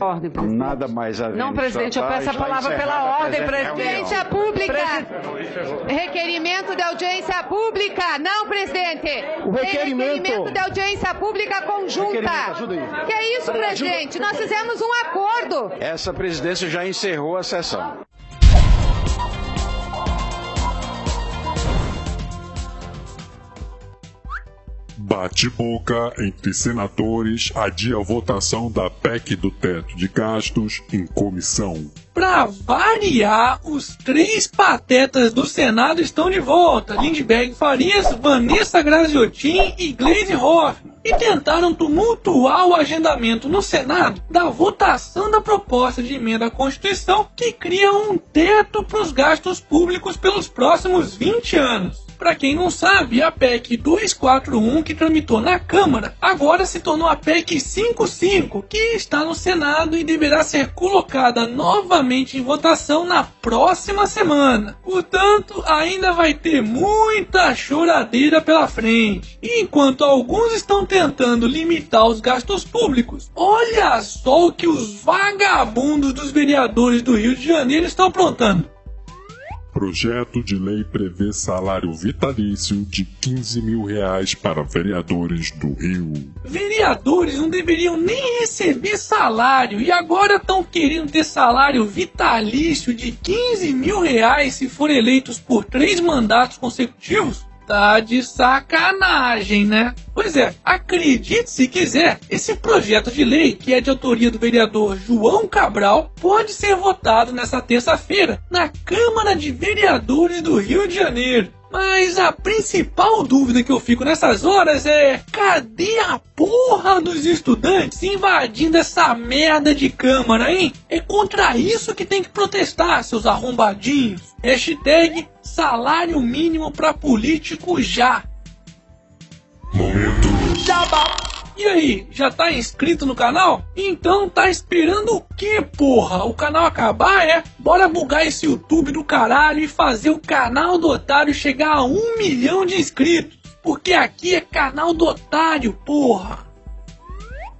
Ordem, presidente. Nada mais a Não, presidente, eu tá- peço a palavra pela ordem, presidente. Audiência pública. Requerimento de audiência pública. Não, presidente. O requerimento. requerimento de audiência pública conjunta. Que é isso, presidente? Nós fizemos um acordo. Essa presidência já encerrou a sessão. Bate-boca entre senadores adia votação da PEC do teto de gastos em comissão. Pra variar, os três patetas do Senado estão de volta: Lindbergh Farias, Vanessa Graziotin e Gleisi Hoffmann. E tentaram tumultuar o agendamento no Senado da votação da proposta de emenda à Constituição que cria um teto para os gastos públicos pelos próximos 20 anos. Para quem não sabe, a PEC 241 que tramitou na Câmara agora se tornou a PEC 55, que está no Senado e deverá ser colocada novamente em votação na próxima semana. Portanto, ainda vai ter muita choradeira pela frente. E enquanto alguns estão tentando limitar os gastos públicos, olha só o que os vagabundos dos vereadores do Rio de Janeiro estão aprontando. Projeto de lei prevê salário vitalício de 15 mil reais para vereadores do Rio. Vereadores não deveriam nem receber salário e agora estão querendo ter salário vitalício de 15 mil reais se forem eleitos por três mandatos consecutivos? Tá de sacanagem, né? Pois é, acredite se quiser, esse projeto de lei, que é de autoria do vereador João Cabral, pode ser votado nessa terça-feira na Câmara de Vereadores do Rio de Janeiro. Mas a principal dúvida que eu fico nessas horas é: cadê a porra dos estudantes invadindo essa merda de Câmara, hein? É contra isso que tem que protestar, seus arrombadinhos. Hashtag salário mínimo pra político já. Momento E aí, já tá inscrito no canal? Então tá esperando o que, porra? O canal acabar, é? Bora bugar esse YouTube do caralho e fazer o canal do Otário chegar a um milhão de inscritos. Porque aqui é canal do Otário, porra.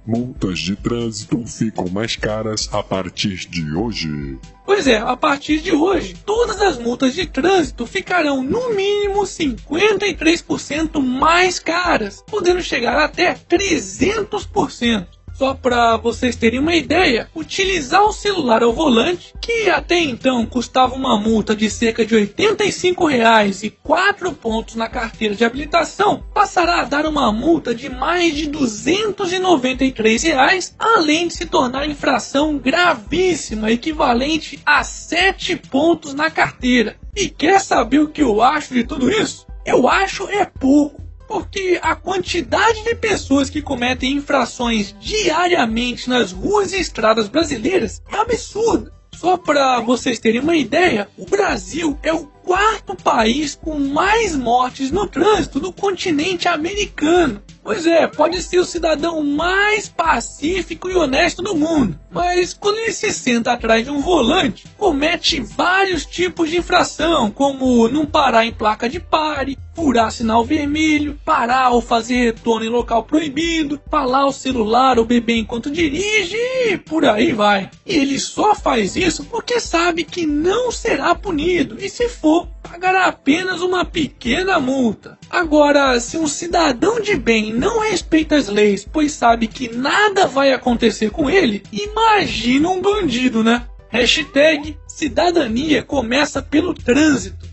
Multas de trânsito ficam mais caras a partir de hoje. Pois é, a partir de hoje, todas as multas de trânsito ficarão no mínimo 53% mais caras, podendo chegar até 300%. Só para vocês terem uma ideia, utilizar o celular ao volante, que até então custava uma multa de cerca de 85 reais e 4 pontos na carteira de habilitação, passará a dar uma multa de mais de 293 reais, além de se tornar infração gravíssima, equivalente a 7 pontos na carteira. E quer saber o que eu acho de tudo isso? Eu acho é pouco porque a quantidade de pessoas que cometem infrações diariamente nas ruas e estradas brasileiras é absurda. Só para vocês terem uma ideia, o Brasil é o quarto país com mais mortes no trânsito do continente americano. Pois é, pode ser o cidadão mais pacífico e honesto do mundo, mas quando ele se senta atrás de um volante, comete vários tipos de infração, como não parar em placa de pare, furar sinal vermelho, parar ou fazer retorno em local proibido, falar o celular ou beber enquanto dirige e por aí vai. E ele só faz isso porque sabe que não será punido e se for, pagará apenas uma pequena multa. Agora, se um cidadão de bem não respeita as leis, pois sabe que nada vai acontecer com ele, imagina um bandido, né? Hashtag cidadania começa pelo trânsito.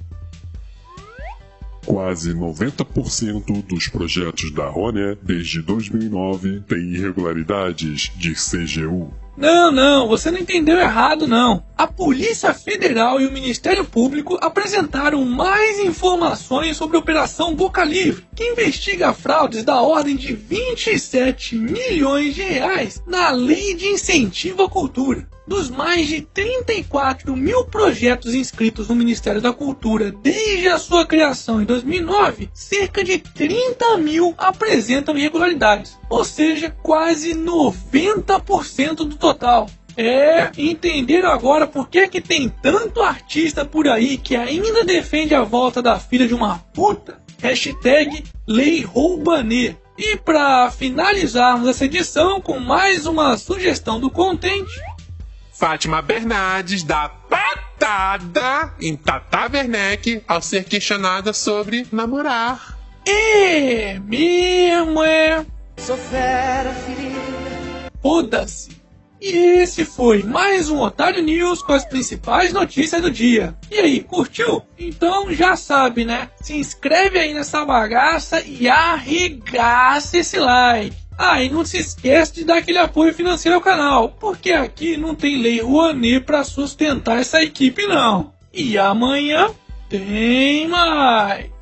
Quase 90% dos projetos da Rônia desde 2009 têm irregularidades de CGU. Não, não, você não entendeu errado, não. A Polícia Federal e o Ministério Público apresentaram mais informações sobre a Operação Boca Livre, que investiga fraudes da ordem de 27 milhões de reais na Lei de Incentivo à Cultura. Dos mais de 34 mil projetos inscritos no Ministério da Cultura desde a sua criação em 2009, cerca de 30 mil apresentam irregularidades, ou seja, quase 90% do total. É, entenderam agora por que, que tem tanto artista por aí que ainda defende a volta da filha de uma puta? Hashtag Lei Roubanet. E para finalizarmos essa edição com mais uma sugestão do Contente, Fátima Bernardes dá patada em Tata Werneck ao ser questionada sobre namorar. é mesmo é. Sou fera ferida. Foda-se. E esse foi mais um Otário News com as principais notícias do dia. E aí, curtiu? Então já sabe, né? Se inscreve aí nessa bagaça e arregaça esse like. Ah, e não se esquece de dar aquele apoio financeiro ao canal, porque aqui não tem lei Rouanet para sustentar essa equipe não. E amanhã tem mais.